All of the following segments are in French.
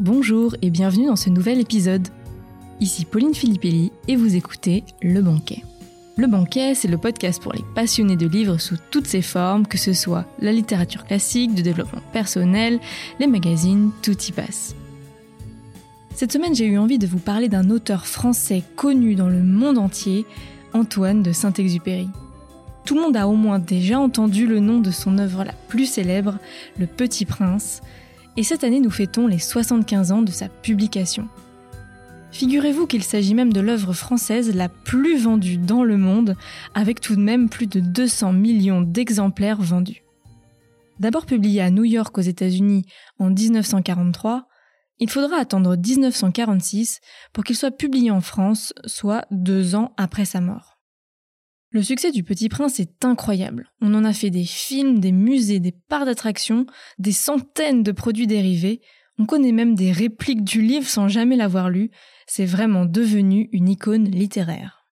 bonjour et bienvenue dans ce nouvel épisode. Ici Pauline Filippelli et vous écoutez Le Banquet. Le Banquet, c'est le podcast pour les passionnés de livres sous toutes ses formes, que ce soit la littérature classique, de développement personnel, les magazines, tout y passe. Cette semaine, j'ai eu envie de vous parler d'un auteur français connu dans le monde entier, Antoine de Saint-Exupéry. Tout le monde a au moins déjà entendu le nom de son œuvre la plus célèbre, Le Petit Prince, et cette année nous fêtons les 75 ans de sa publication. Figurez-vous qu'il s'agit même de l'œuvre française la plus vendue dans le monde, avec tout de même plus de 200 millions d'exemplaires vendus. D'abord publié à New York aux États-Unis en 1943, il faudra attendre 1946 pour qu'il soit publié en France, soit deux ans après sa mort. Le succès du Petit Prince est incroyable. On en a fait des films, des musées, des parcs d'attractions, des centaines de produits dérivés. On connaît même des répliques du livre sans jamais l'avoir lu. C'est vraiment devenu une icône littéraire.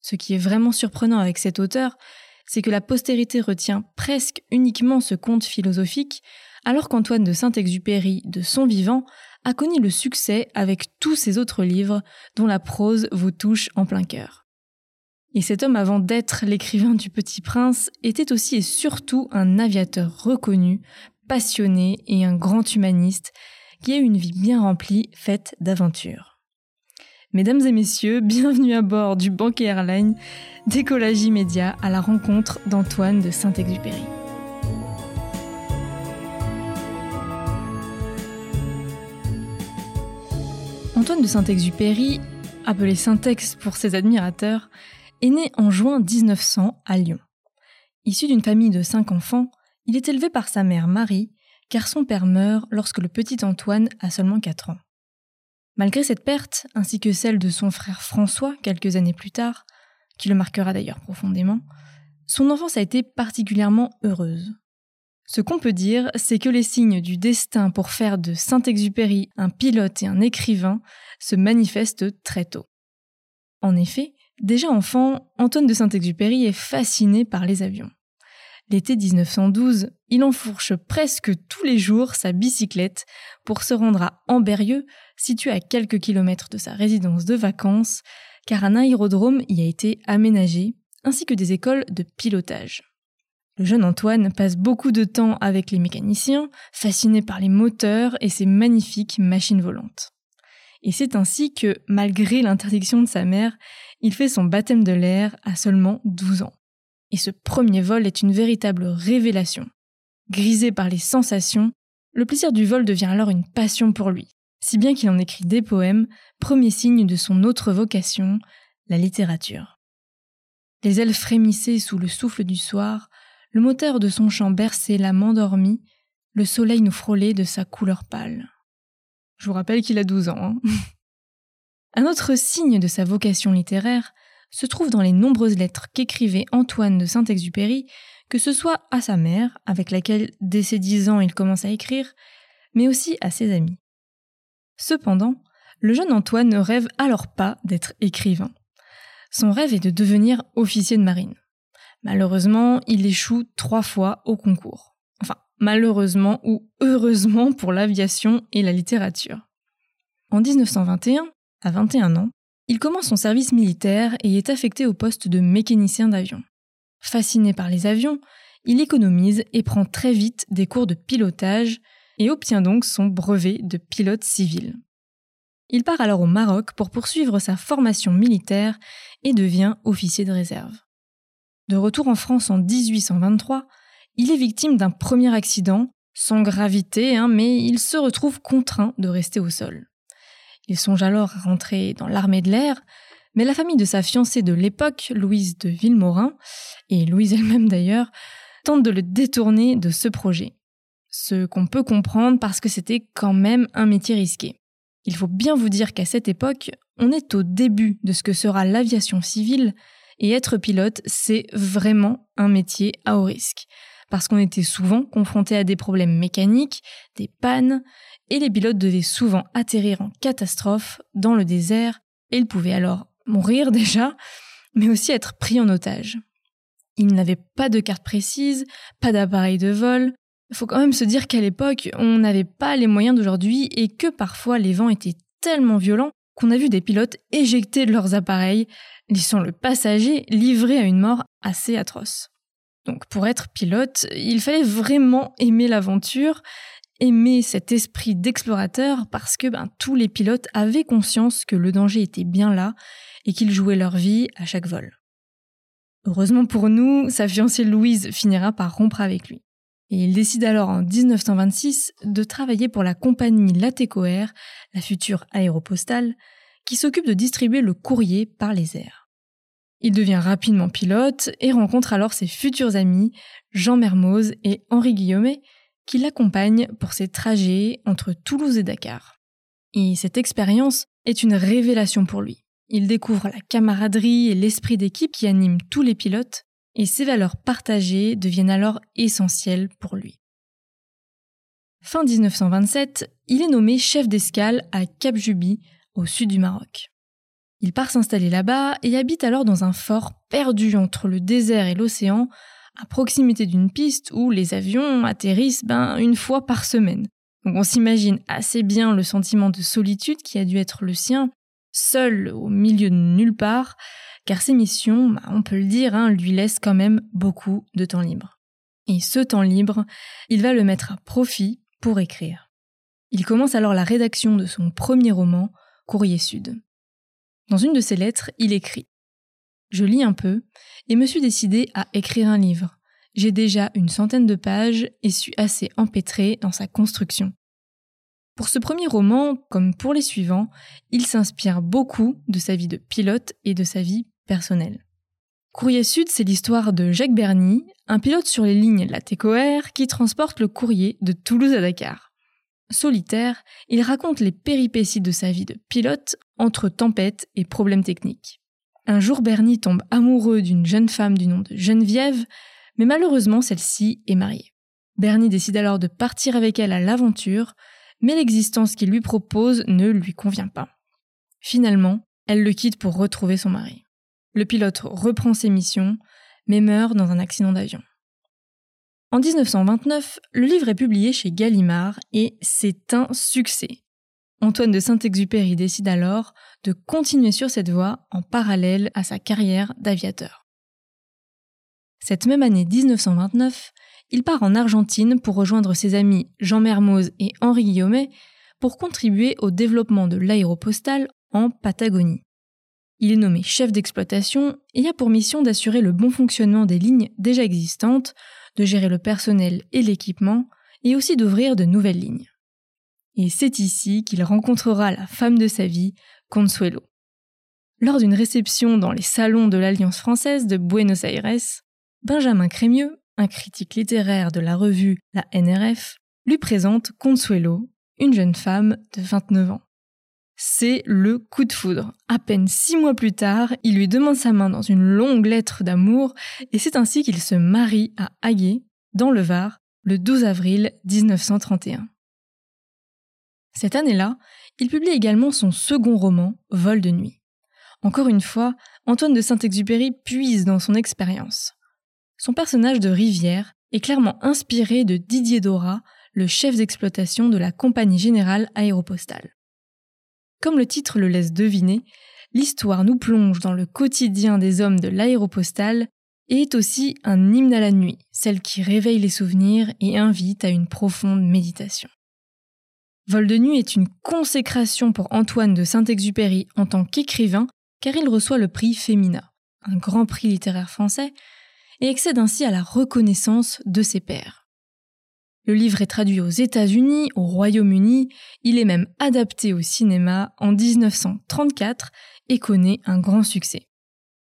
Ce qui est vraiment surprenant avec cet auteur, c'est que la postérité retient presque uniquement ce conte philosophique, alors qu'Antoine de Saint-Exupéry, de son vivant, a connu le succès avec tous ses autres livres dont la prose vous touche en plein cœur. Et cet homme, avant d'être l'écrivain du Petit Prince, était aussi et surtout un aviateur reconnu, passionné et un grand humaniste qui a eu une vie bien remplie, faite d'aventures. Mesdames et messieurs, bienvenue à bord du Banquet Airline, décollage immédiat à la rencontre d'Antoine de Saint-Exupéry. Antoine de Saint-Exupéry, appelé Syntex pour ses admirateurs, est né en juin 1900 à Lyon. Issu d'une famille de cinq enfants, il est élevé par sa mère Marie, car son père meurt lorsque le petit Antoine a seulement 4 ans. Malgré cette perte, ainsi que celle de son frère François quelques années plus tard, qui le marquera d'ailleurs profondément, son enfance a été particulièrement heureuse. Ce qu'on peut dire, c'est que les signes du destin pour faire de Saint-Exupéry un pilote et un écrivain se manifestent très tôt. En effet, Déjà enfant, Antoine de Saint-Exupéry est fasciné par les avions. L'été 1912, il enfourche presque tous les jours sa bicyclette pour se rendre à Amberieux, situé à quelques kilomètres de sa résidence de vacances, car un aérodrome y a été aménagé, ainsi que des écoles de pilotage. Le jeune Antoine passe beaucoup de temps avec les mécaniciens, fasciné par les moteurs et ces magnifiques machines volantes. Et c'est ainsi que, malgré l'interdiction de sa mère, il fait son baptême de l'air à seulement 12 ans. Et ce premier vol est une véritable révélation. Grisé par les sensations, le plaisir du vol devient alors une passion pour lui, si bien qu'il en écrit des poèmes, premier signe de son autre vocation, la littérature. Les ailes frémissaient sous le souffle du soir, le moteur de son chant berçait l'âme endormie, le soleil nous frôlait de sa couleur pâle. Je vous rappelle qu'il a 12 ans. Hein. Un autre signe de sa vocation littéraire se trouve dans les nombreuses lettres qu'écrivait Antoine de Saint-Exupéry, que ce soit à sa mère, avec laquelle dès ses dix ans il commence à écrire, mais aussi à ses amis. Cependant, le jeune Antoine ne rêve alors pas d'être écrivain. Son rêve est de devenir officier de marine. Malheureusement, il échoue trois fois au concours. Enfin, malheureusement ou heureusement pour l'aviation et la littérature. En 1921, à 21 ans, il commence son service militaire et est affecté au poste de mécanicien d'avion. Fasciné par les avions, il économise et prend très vite des cours de pilotage et obtient donc son brevet de pilote civil. Il part alors au Maroc pour poursuivre sa formation militaire et devient officier de réserve. De retour en France en 1823, il est victime d'un premier accident, sans gravité, hein, mais il se retrouve contraint de rester au sol. Il songe alors à rentrer dans l'armée de l'air, mais la famille de sa fiancée de l'époque, Louise de Villemorin, et Louise elle-même d'ailleurs, tente de le détourner de ce projet. Ce qu'on peut comprendre parce que c'était quand même un métier risqué. Il faut bien vous dire qu'à cette époque, on est au début de ce que sera l'aviation civile, et être pilote, c'est vraiment un métier à haut risque. Parce qu'on était souvent confronté à des problèmes mécaniques, des pannes, et les pilotes devaient souvent atterrir en catastrophe dans le désert, et ils pouvaient alors mourir déjà, mais aussi être pris en otage. Ils n'avaient pas de carte précise, pas d'appareil de vol, Il faut quand même se dire qu'à l'époque, on n'avait pas les moyens d'aujourd'hui et que parfois les vents étaient tellement violents qu'on a vu des pilotes éjectés de leurs appareils, laissant le passager livré à une mort assez atroce. Donc pour être pilote, il fallait vraiment aimer l'aventure, aimer cet esprit d'explorateur parce que ben, tous les pilotes avaient conscience que le danger était bien là et qu'ils jouaient leur vie à chaque vol. Heureusement pour nous, sa fiancée Louise finira par rompre avec lui. Et il décide alors en 1926 de travailler pour la compagnie Latécoère, la future aéropostale, qui s'occupe de distribuer le courrier par les airs. Il devient rapidement pilote et rencontre alors ses futurs amis, Jean Mermoz et Henri Guillaumet, qui l'accompagnent pour ses trajets entre Toulouse et Dakar. Et cette expérience est une révélation pour lui. Il découvre la camaraderie et l'esprit d'équipe qui animent tous les pilotes et ces valeurs partagées deviennent alors essentielles pour lui. Fin 1927, il est nommé chef d'escale à Cap Juby, au sud du Maroc. Il part s'installer là-bas et habite alors dans un fort perdu entre le désert et l'océan, à proximité d'une piste où les avions atterrissent ben, une fois par semaine. Donc on s'imagine assez bien le sentiment de solitude qui a dû être le sien, seul au milieu de nulle part, car ses missions, bah, on peut le dire, hein, lui laissent quand même beaucoup de temps libre. Et ce temps libre, il va le mettre à profit pour écrire. Il commence alors la rédaction de son premier roman, Courrier Sud. Dans une de ses lettres, il écrit Je lis un peu et me suis décidé à écrire un livre. J'ai déjà une centaine de pages et suis assez empêtré dans sa construction. Pour ce premier roman, comme pour les suivants, il s'inspire beaucoup de sa vie de pilote et de sa vie personnel. Courrier Sud, c'est l'histoire de Jacques Berny, un pilote sur les lignes Latécoère qui transporte le courrier de Toulouse à Dakar. Solitaire, il raconte les péripéties de sa vie de pilote entre tempêtes et problèmes techniques. Un jour, Berny tombe amoureux d'une jeune femme du nom de Geneviève, mais malheureusement celle-ci est mariée. Bernie décide alors de partir avec elle à l'aventure, mais l'existence qu'il lui propose ne lui convient pas. Finalement, elle le quitte pour retrouver son mari. Le pilote reprend ses missions, mais meurt dans un accident d'avion. En 1929, le livre est publié chez Gallimard et c'est un succès. Antoine de Saint-Exupéry décide alors de continuer sur cette voie en parallèle à sa carrière d'aviateur. Cette même année 1929, il part en Argentine pour rejoindre ses amis Jean Mermoz et Henri Guillaumet pour contribuer au développement de l'aéropostale en Patagonie. Il est nommé chef d'exploitation et a pour mission d'assurer le bon fonctionnement des lignes déjà existantes, de gérer le personnel et l'équipement, et aussi d'ouvrir de nouvelles lignes. Et c'est ici qu'il rencontrera la femme de sa vie, Consuelo. Lors d'une réception dans les salons de l'Alliance française de Buenos Aires, Benjamin Crémieux, un critique littéraire de la revue La NRF, lui présente Consuelo, une jeune femme de 29 ans. C'est le coup de foudre. À peine six mois plus tard, il lui demande sa main dans une longue lettre d'amour et c'est ainsi qu'il se marie à Haguet, dans le Var, le 12 avril 1931. Cette année-là, il publie également son second roman, Vol de nuit. Encore une fois, Antoine de Saint-Exupéry puise dans son expérience. Son personnage de Rivière est clairement inspiré de Didier Dora, le chef d'exploitation de la Compagnie Générale Aéropostale. Comme le titre le laisse deviner, l'histoire nous plonge dans le quotidien des hommes de l'aéropostale et est aussi un hymne à la nuit, celle qui réveille les souvenirs et invite à une profonde méditation. Vol de nuit est une consécration pour Antoine de Saint-Exupéry en tant qu'écrivain, car il reçoit le prix Femina, un grand prix littéraire français, et accède ainsi à la reconnaissance de ses pairs. Le livre est traduit aux États-Unis, au Royaume-Uni, il est même adapté au cinéma en 1934 et connaît un grand succès.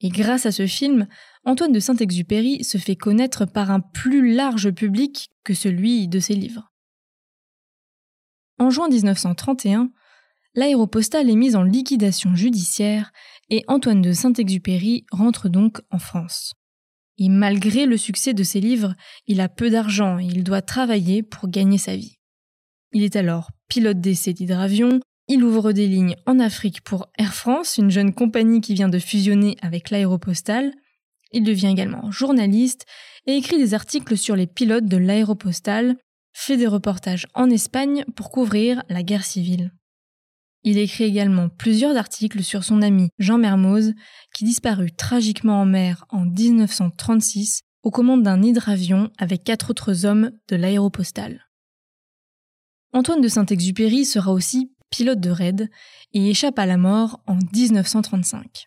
Et grâce à ce film, Antoine de Saint-Exupéry se fait connaître par un plus large public que celui de ses livres. En juin 1931, l'aéropostale est mise en liquidation judiciaire et Antoine de Saint-Exupéry rentre donc en France. Et malgré le succès de ses livres, il a peu d'argent et il doit travailler pour gagner sa vie. Il est alors pilote d'essai d'hydravion, il ouvre des lignes en Afrique pour Air France, une jeune compagnie qui vient de fusionner avec l'aéropostale. Il devient également journaliste et écrit des articles sur les pilotes de l'aéropostale, fait des reportages en Espagne pour couvrir la guerre civile. Il écrit également plusieurs articles sur son ami Jean Mermoz, qui disparut tragiquement en mer en 1936 aux commandes d'un hydravion avec quatre autres hommes de l'aéropostale. Antoine de Saint-Exupéry sera aussi pilote de raid et échappe à la mort en 1935.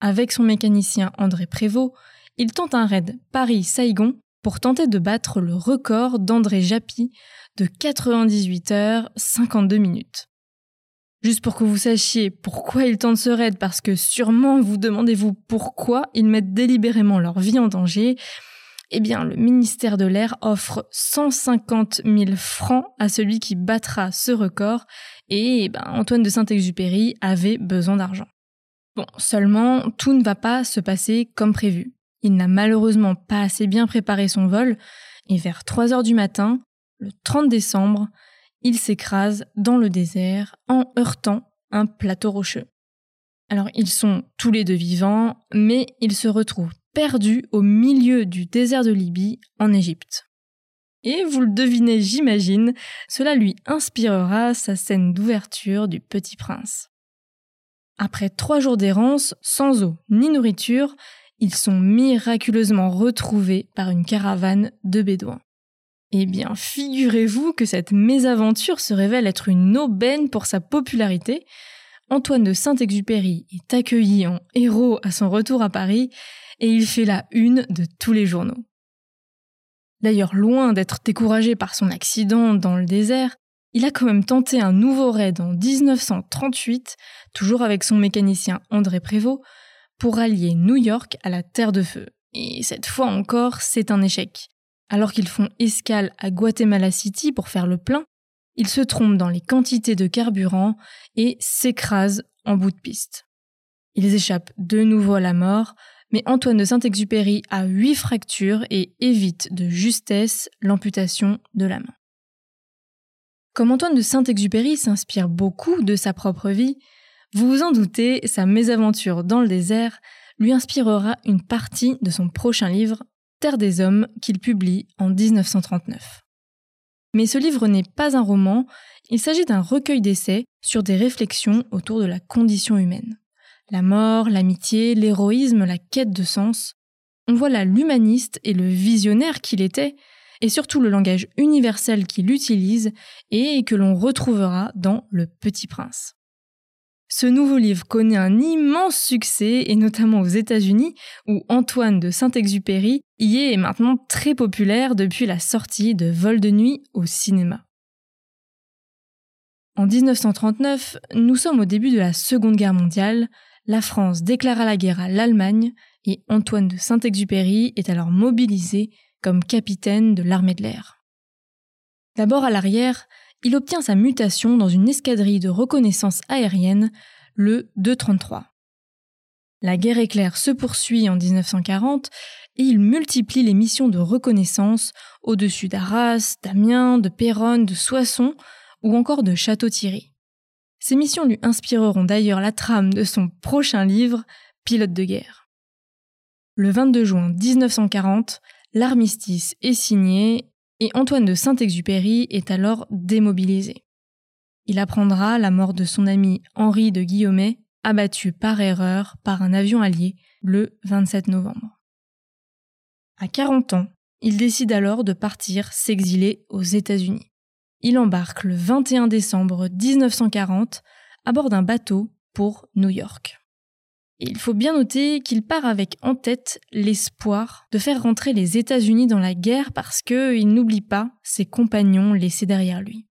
Avec son mécanicien André Prévost, il tente un raid Paris-Saigon pour tenter de battre le record d'André Japy de 98 heures 52 minutes. Juste pour que vous sachiez pourquoi ils tentent ce raid, parce que sûrement vous demandez-vous pourquoi ils mettent délibérément leur vie en danger. Eh bien, le ministère de l'Air offre 150 000 francs à celui qui battra ce record, et eh ben, Antoine de Saint-Exupéry avait besoin d'argent. Bon, seulement, tout ne va pas se passer comme prévu. Il n'a malheureusement pas assez bien préparé son vol, et vers 3 heures du matin, le 30 décembre, il s'écrase dans le désert en heurtant un plateau rocheux. Alors ils sont tous les deux vivants, mais ils se retrouvent perdus au milieu du désert de Libye en Égypte. Et vous le devinez, j'imagine, cela lui inspirera sa scène d'ouverture du Petit Prince. Après trois jours d'errance, sans eau ni nourriture, ils sont miraculeusement retrouvés par une caravane de bédouins. Eh bien, figurez-vous que cette mésaventure se révèle être une aubaine pour sa popularité. Antoine de Saint-Exupéry est accueilli en héros à son retour à Paris et il fait la une de tous les journaux. D'ailleurs, loin d'être découragé par son accident dans le désert, il a quand même tenté un nouveau raid en 1938, toujours avec son mécanicien André Prévost, pour allier New York à la Terre de Feu. Et cette fois encore, c'est un échec. Alors qu'ils font escale à Guatemala City pour faire le plein, ils se trompent dans les quantités de carburant et s'écrasent en bout de piste. Ils échappent de nouveau à la mort, mais Antoine de Saint-Exupéry a huit fractures et évite de justesse l'amputation de la main. Comme Antoine de Saint-Exupéry s'inspire beaucoup de sa propre vie, vous vous en doutez, sa mésaventure dans le désert lui inspirera une partie de son prochain livre, Terre des Hommes qu'il publie en 1939. Mais ce livre n'est pas un roman, il s'agit d'un recueil d'essais sur des réflexions autour de la condition humaine. La mort, l'amitié, l'héroïsme, la quête de sens. On voit là l'humaniste et le visionnaire qu'il était, et surtout le langage universel qu'il utilise et que l'on retrouvera dans Le Petit Prince. Ce nouveau livre connaît un immense succès, et notamment aux États-Unis, où Antoine de Saint-Exupéry y est maintenant très populaire depuis la sortie de Vol de nuit au cinéma. En 1939, nous sommes au début de la Seconde Guerre mondiale, la France déclara la guerre à l'Allemagne et Antoine de Saint-Exupéry est alors mobilisé comme capitaine de l'armée de l'air. D'abord à l'arrière, il obtient sa mutation dans une escadrille de reconnaissance aérienne, le 233. La guerre éclair se poursuit en 1940 et il multiplie les missions de reconnaissance au-dessus d'Arras, d'Amiens, de Péronne, de Soissons ou encore de Château-Thierry. Ces missions lui inspireront d'ailleurs la trame de son prochain livre, Pilote de guerre. Le 22 juin 1940, l'armistice est signé et Antoine de Saint-Exupéry est alors démobilisé. Il apprendra la mort de son ami Henri de Guillaumet, abattu par erreur par un avion allié le 27 novembre. À 40 ans, il décide alors de partir s'exiler aux États-Unis. Il embarque le 21 décembre 1940 à bord d'un bateau pour New York il faut bien noter qu'il part avec en tête l'espoir de faire rentrer les États-Unis dans la guerre parce qu'il n'oublie pas ses compagnons laissés derrière lui.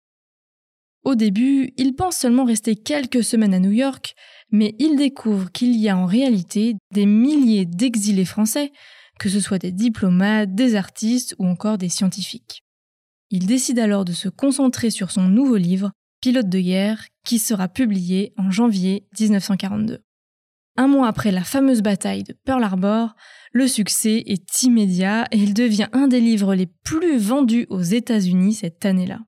Au début, il pense seulement rester quelques semaines à New York, mais il découvre qu'il y a en réalité des milliers d'exilés français, que ce soit des diplomates, des artistes ou encore des scientifiques. Il décide alors de se concentrer sur son nouveau livre, Pilote de guerre, qui sera publié en janvier 1942. Un mois après la fameuse bataille de Pearl Harbor, le succès est immédiat et il devient un des livres les plus vendus aux États-Unis cette année-là.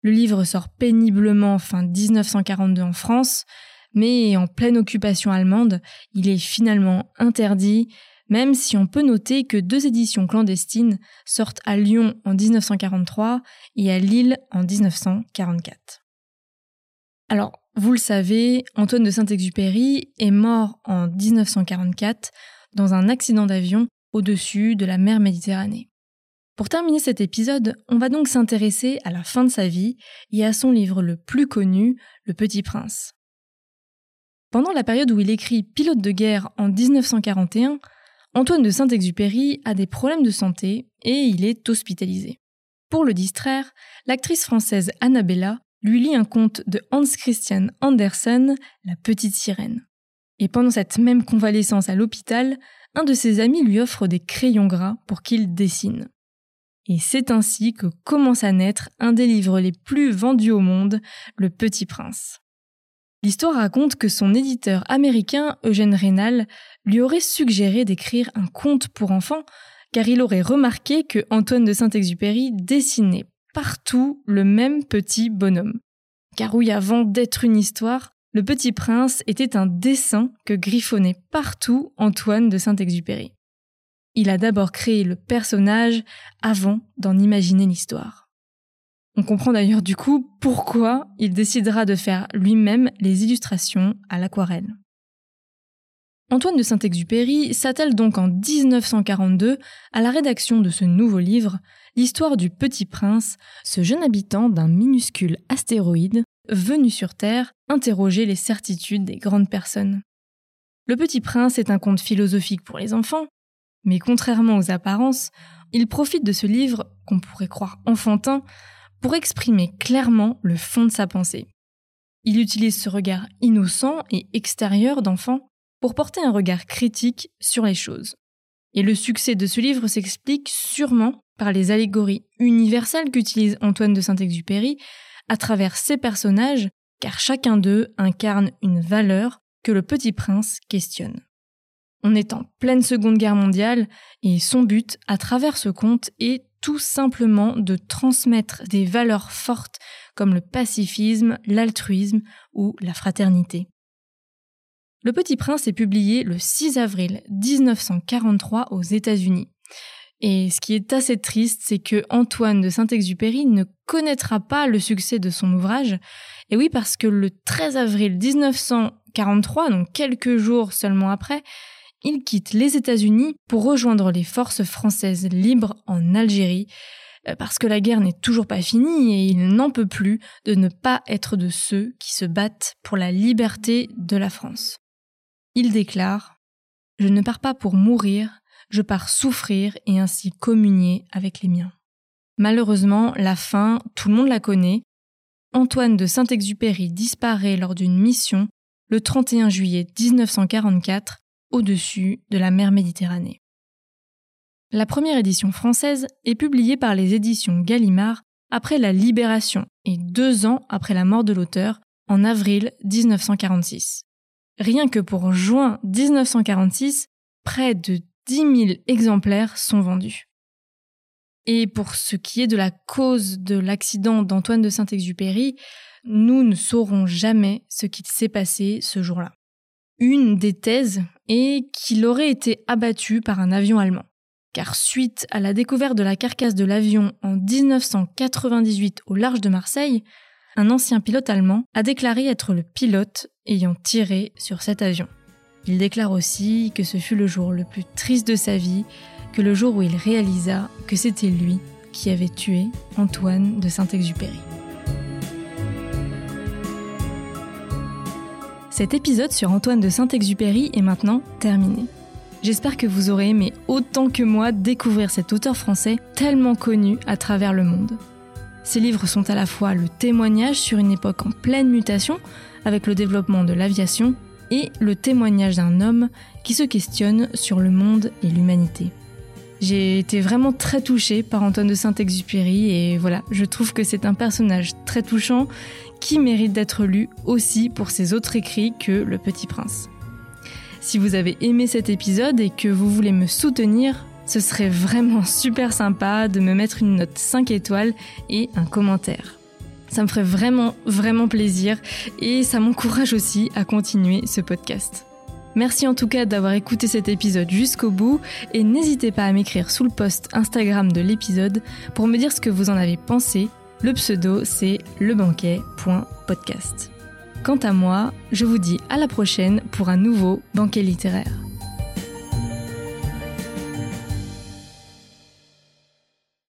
Le livre sort péniblement fin 1942 en France, mais en pleine occupation allemande, il est finalement interdit, même si on peut noter que deux éditions clandestines sortent à Lyon en 1943 et à Lille en 1944. Alors, vous le savez, Antoine de Saint-Exupéry est mort en 1944 dans un accident d'avion au-dessus de la mer Méditerranée. Pour terminer cet épisode, on va donc s'intéresser à la fin de sa vie et à son livre le plus connu, Le Petit Prince. Pendant la période où il écrit Pilote de guerre en 1941, Antoine de Saint-Exupéry a des problèmes de santé et il est hospitalisé. Pour le distraire, l'actrice française Annabella lui lit un conte de Hans Christian Andersen, La petite sirène. Et pendant cette même convalescence à l'hôpital, un de ses amis lui offre des crayons gras pour qu'il dessine. Et c'est ainsi que commence à naître un des livres les plus vendus au monde, Le Petit Prince. L'histoire raconte que son éditeur américain, Eugène Reynal, lui aurait suggéré d'écrire un conte pour enfants, car il aurait remarqué que Antoine de Saint-Exupéry dessinait partout le même petit bonhomme. Car oui, avant d'être une histoire, le petit prince était un dessin que griffonnait partout Antoine de Saint-Exupéry. Il a d'abord créé le personnage avant d'en imaginer l'histoire. On comprend d'ailleurs du coup pourquoi il décidera de faire lui-même les illustrations à l'aquarelle. Antoine de Saint-Exupéry s'attelle donc en 1942 à la rédaction de ce nouveau livre, l'histoire du Petit Prince, ce jeune habitant d'un minuscule astéroïde venu sur Terre interroger les certitudes des grandes personnes. Le Petit Prince est un conte philosophique pour les enfants, mais contrairement aux apparences, il profite de ce livre, qu'on pourrait croire enfantin, pour exprimer clairement le fond de sa pensée. Il utilise ce regard innocent et extérieur d'enfant pour porter un regard critique sur les choses. Et le succès de ce livre s'explique sûrement par les allégories universelles qu'utilise Antoine de Saint-Exupéry à travers ses personnages, car chacun d'eux incarne une valeur que le petit prince questionne. On est en pleine Seconde Guerre mondiale et son but à travers ce conte est tout simplement de transmettre des valeurs fortes comme le pacifisme, l'altruisme ou la fraternité. Le Petit Prince est publié le 6 avril 1943 aux États-Unis. Et ce qui est assez triste, c'est que Antoine de Saint-Exupéry ne connaîtra pas le succès de son ouvrage. Et oui, parce que le 13 avril 1943, donc quelques jours seulement après, il quitte les États-Unis pour rejoindre les forces françaises libres en Algérie, euh, parce que la guerre n'est toujours pas finie et il n'en peut plus de ne pas être de ceux qui se battent pour la liberté de la France. Il déclare Je ne pars pas pour mourir, je pars souffrir et ainsi communier avec les miens. Malheureusement, la fin, tout le monde la connaît. Antoine de Saint-Exupéry disparaît lors d'une mission le 31 juillet 1944 au-dessus de la mer Méditerranée. La première édition française est publiée par les éditions Gallimard après la libération et deux ans après la mort de l'auteur, en avril 1946. Rien que pour juin 1946, près de 10 000 exemplaires sont vendus. Et pour ce qui est de la cause de l'accident d'Antoine de Saint-Exupéry, nous ne saurons jamais ce qu'il s'est passé ce jour-là. Une des thèses est qu'il aurait été abattu par un avion allemand. Car suite à la découverte de la carcasse de l'avion en 1998 au large de Marseille, un ancien pilote allemand a déclaré être le pilote ayant tiré sur cet avion. Il déclare aussi que ce fut le jour le plus triste de sa vie, que le jour où il réalisa que c'était lui qui avait tué Antoine de Saint-Exupéry. Cet épisode sur Antoine de Saint-Exupéry est maintenant terminé. J'espère que vous aurez aimé autant que moi découvrir cet auteur français tellement connu à travers le monde. Ces livres sont à la fois le témoignage sur une époque en pleine mutation, avec le développement de l'aviation, et le témoignage d'un homme qui se questionne sur le monde et l'humanité. J'ai été vraiment très touchée par Antoine de Saint-Exupéry et voilà, je trouve que c'est un personnage très touchant qui mérite d'être lu aussi pour ses autres écrits que Le Petit Prince. Si vous avez aimé cet épisode et que vous voulez me soutenir, ce serait vraiment super sympa de me mettre une note 5 étoiles et un commentaire. Ça me ferait vraiment, vraiment plaisir et ça m'encourage aussi à continuer ce podcast. Merci en tout cas d'avoir écouté cet épisode jusqu'au bout et n'hésitez pas à m'écrire sous le post Instagram de l'épisode pour me dire ce que vous en avez pensé. Le pseudo c'est lebanquet.podcast. Quant à moi, je vous dis à la prochaine pour un nouveau banquet littéraire.